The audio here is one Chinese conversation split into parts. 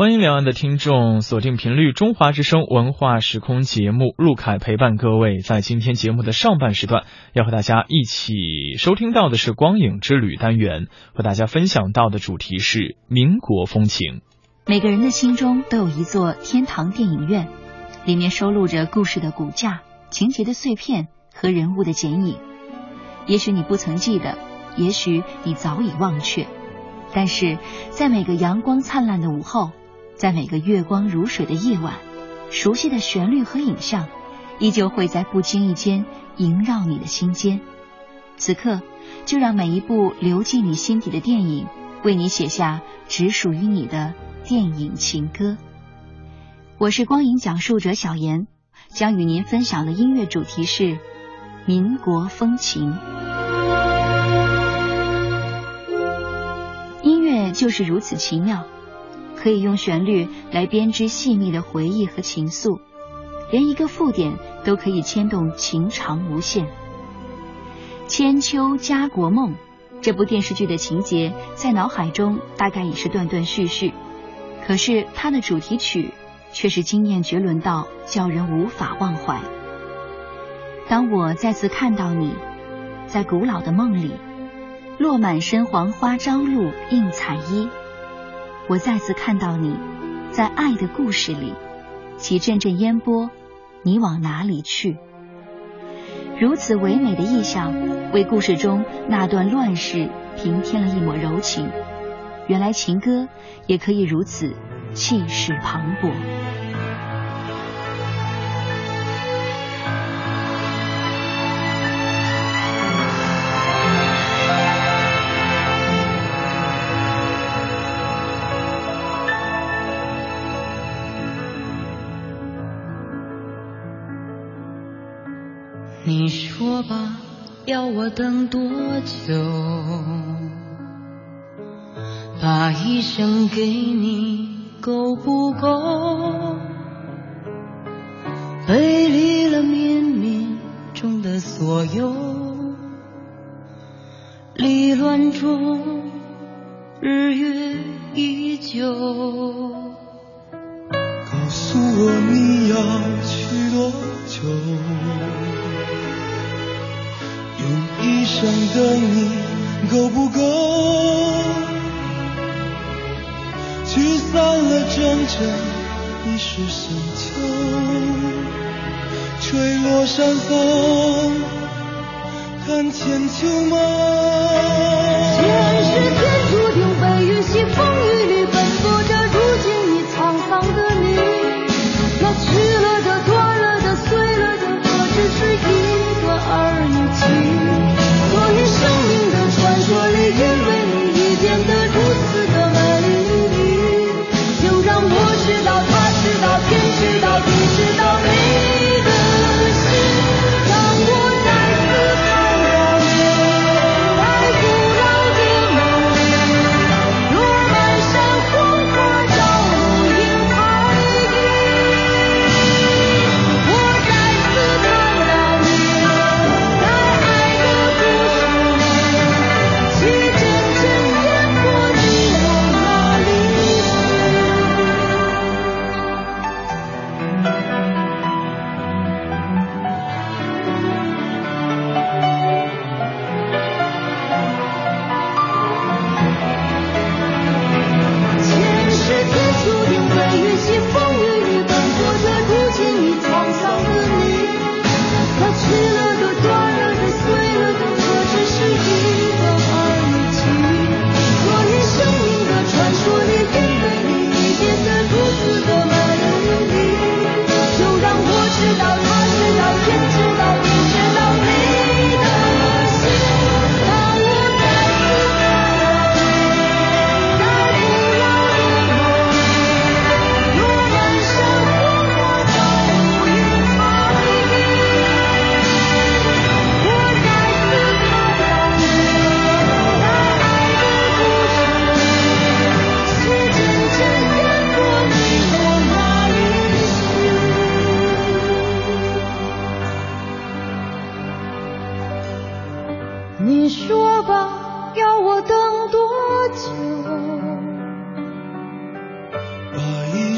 欢迎两岸的听众锁定频率中华之声文化时空节目，陆凯陪伴各位。在今天节目的上半时段，要和大家一起收听到的是光影之旅单元，和大家分享到的主题是民国风情。每个人的心中都有一座天堂电影院，里面收录着故事的骨架、情节的碎片和人物的剪影。也许你不曾记得，也许你早已忘却，但是在每个阳光灿烂的午后。在每个月光如水的夜晚，熟悉的旋律和影像，依旧会在不经意间萦绕你的心间。此刻，就让每一部流进你心底的电影，为你写下只属于你的电影情歌。我是光影讲述者小严，将与您分享的音乐主题是民国风情。音乐就是如此奇妙。可以用旋律来编织细密的回忆和情愫，连一个附点都可以牵动情长无限。《千秋家国梦》这部电视剧的情节在脑海中大概已是断断续续，可是它的主题曲却是惊艳绝伦到叫人无法忘怀。当我再次看到你，在古老的梦里，落满身黄花朝露映彩衣。我再次看到你，在爱的故事里，起阵阵烟波，你往哪里去？如此唯美的意象，为故事中那段乱世平添了一抹柔情。原来情歌也可以如此气势磅礴。我等多久？把一生给你够不够？背离了冥冥中的所有，离乱中日月依旧。告诉我你要去多久？一生等你够不够？驱散了整整一世深秋，吹落山风，看千秋梦。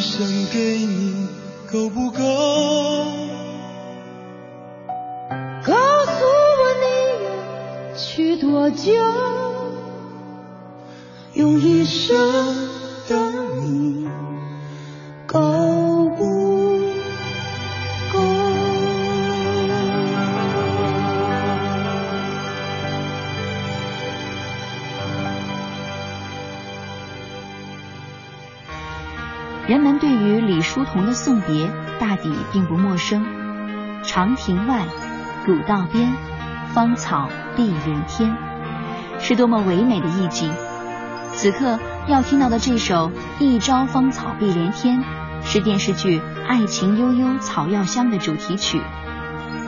一生给你够不够？告诉我你要去多久？用一生于李叔同的送别大抵并不陌生。长亭外，古道边，芳草碧连天，是多么唯美的意境。此刻要听到的这首《一朝芳草碧连天》，是电视剧《爱情悠悠草药香》的主题曲。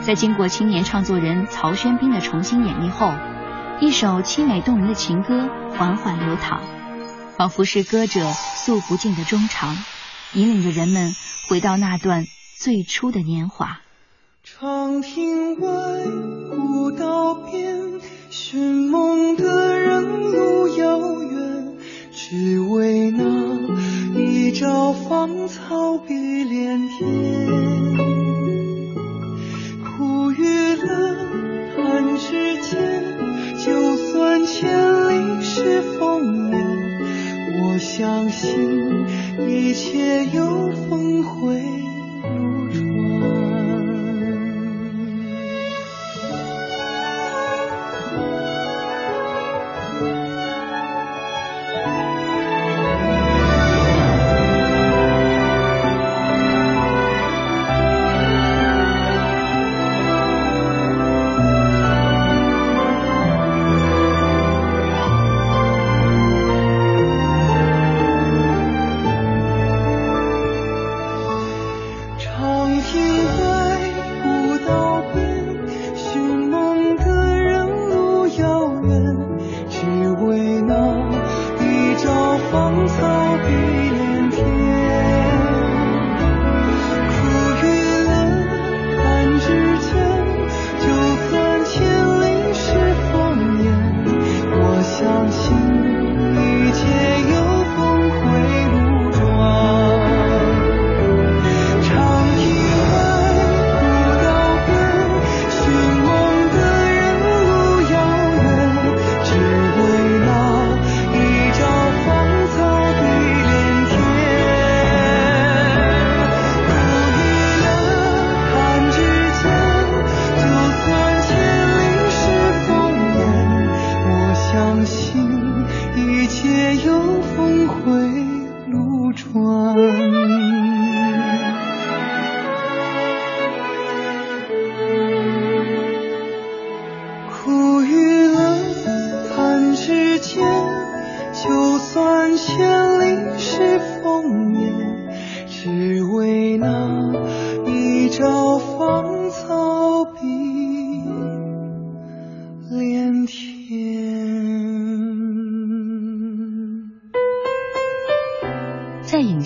在经过青年唱作人曹轩宾的重新演绎后，一首凄美动人的情歌缓缓流淌，仿佛是歌者诉不尽的衷肠，引领着人们回到那段最初的年华。长亭外，古道边，寻梦的人路遥远，只为那一朝芳草碧连天。苦与乐弹指间，就算千相信一切有峰回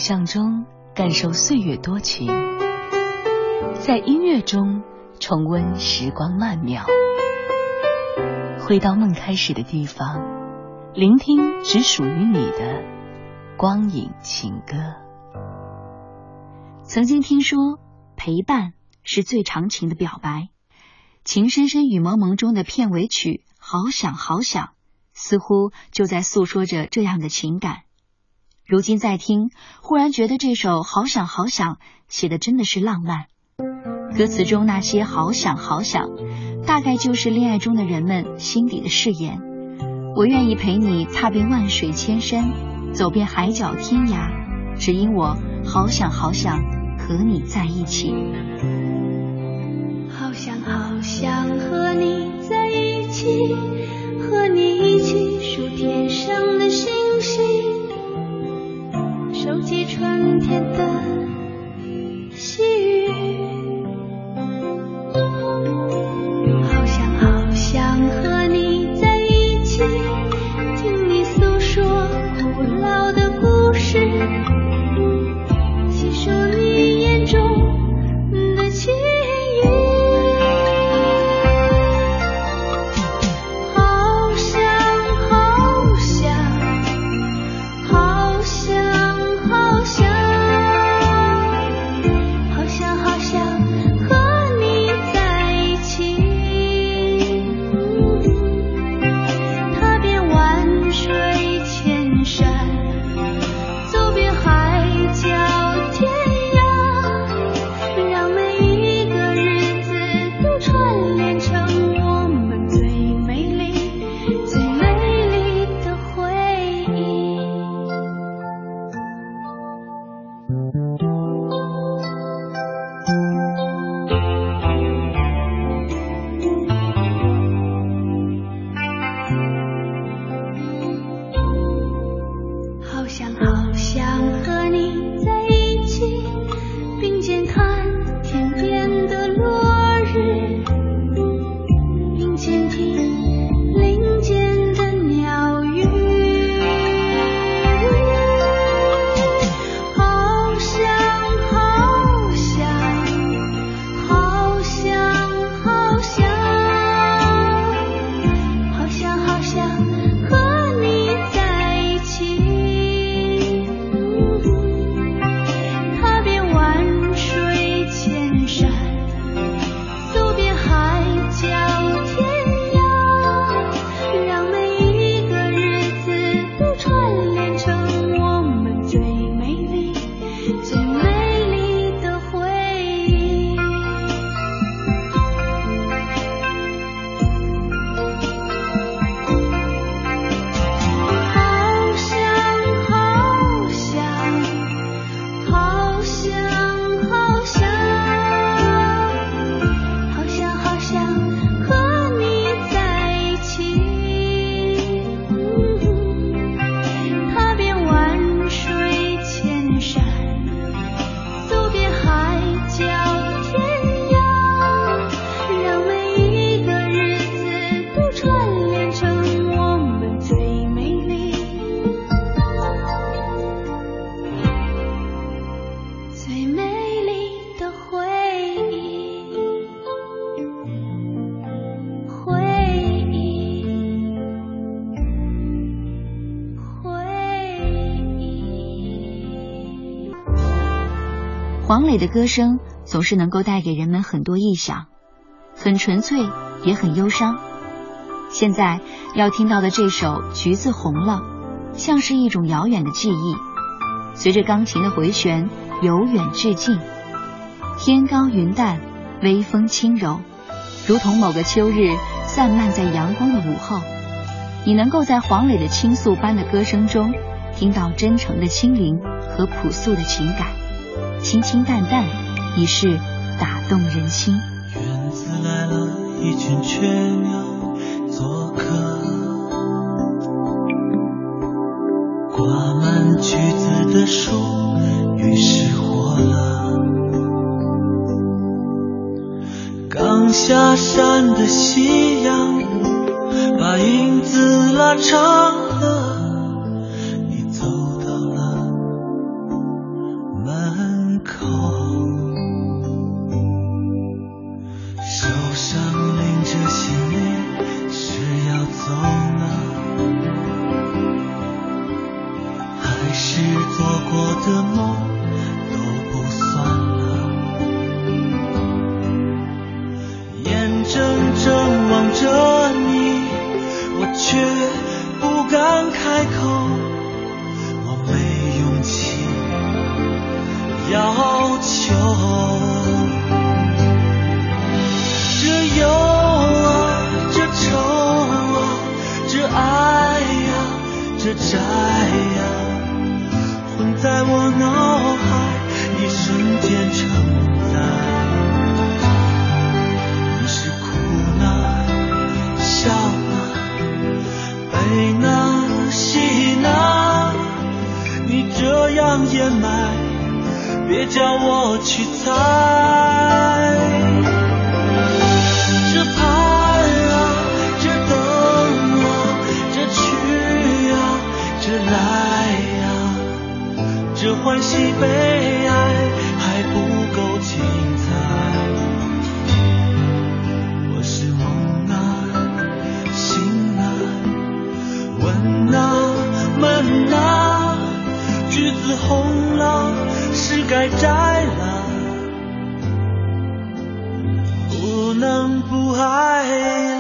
在影像中感受岁月多情，在音乐中重温时光曼妙，回到梦开始的地方，聆听只属于你的光影情歌。曾经听说，陪伴是最长情的表白，《情深深雨蒙蒙》中的片尾曲《好想好想》，似乎就在诉说着这样的情感。如今再听，忽然觉得这首《好想好想》写的真的是浪漫。歌词中那些“好想好想”，大概就是恋爱中的人们心底的誓言。我愿意陪你踏遍万水千山，走遍海角天涯，只因我好想好想和你在一起。好想好想和黄磊的歌声总是能够带给人们很多意想，很纯粹，也很忧伤。现在要听到的这首《橘子红了》，像是一种遥远的记忆，随着钢琴的回旋，由远至近。天高云淡，微风轻柔，如同某个秋日散漫在阳光的午后。你能够在黄磊的倾诉般的歌声中，听到真诚的心灵和朴素的情感，清清淡淡，已是打动人心。院子来了一群雀鸟做客，挂满橘子的树于是活了。刚下山的夕阳。把影子拉长让我去猜。日子红了，是该摘了，不能不爱。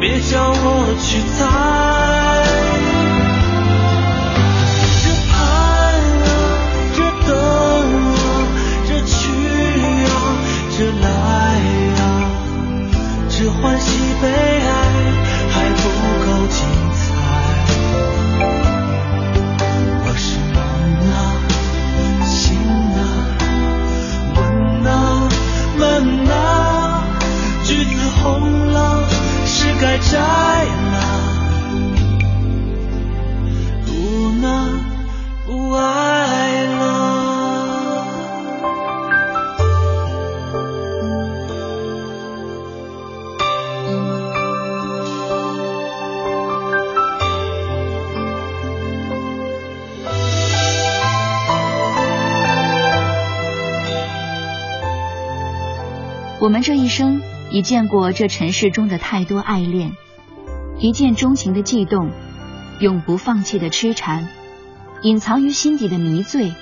别叫我去猜在了，不能不爱了。我们这一生。已见过这尘世中的太多爱恋，一见钟情的悸动，永不放弃的痴缠，隐藏于心底的迷醉，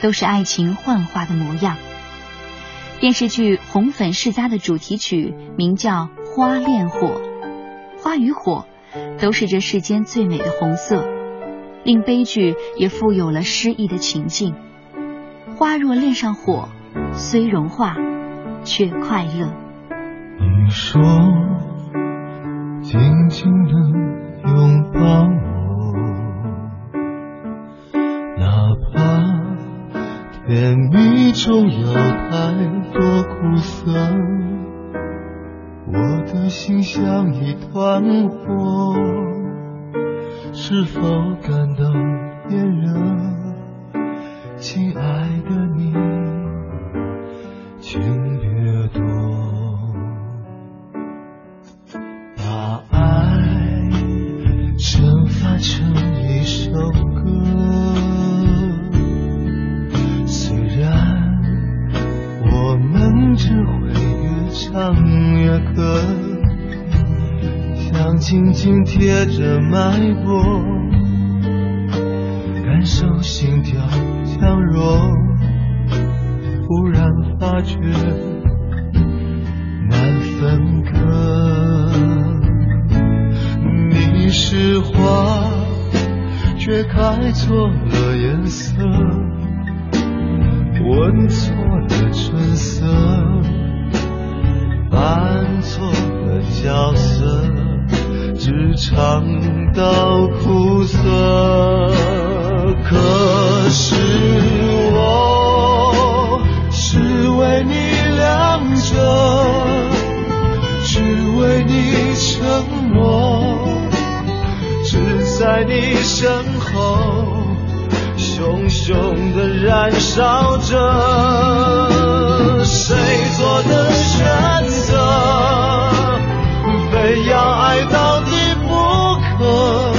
都是爱情幻化的模样。电视剧《红粉世家》的主题曲名叫《花恋火》，花与火都是这世间最美的红色，令悲剧也富有了诗意的情境。花若恋上火，虽融化，却快乐。你说，紧紧的拥抱我，哪怕甜蜜中有太多苦涩，我的心像一团火，是否感到炎热？然发觉。难分割。你是花，却开错了颜色，闻错了春色，扮错了角色，只尝到苦涩。可是我为你亮着，只为你沉默，只在你身后，熊熊的燃烧着。谁做的选择，非要爱到底不可？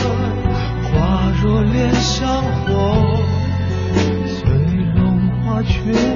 花若恋上火，最融化却。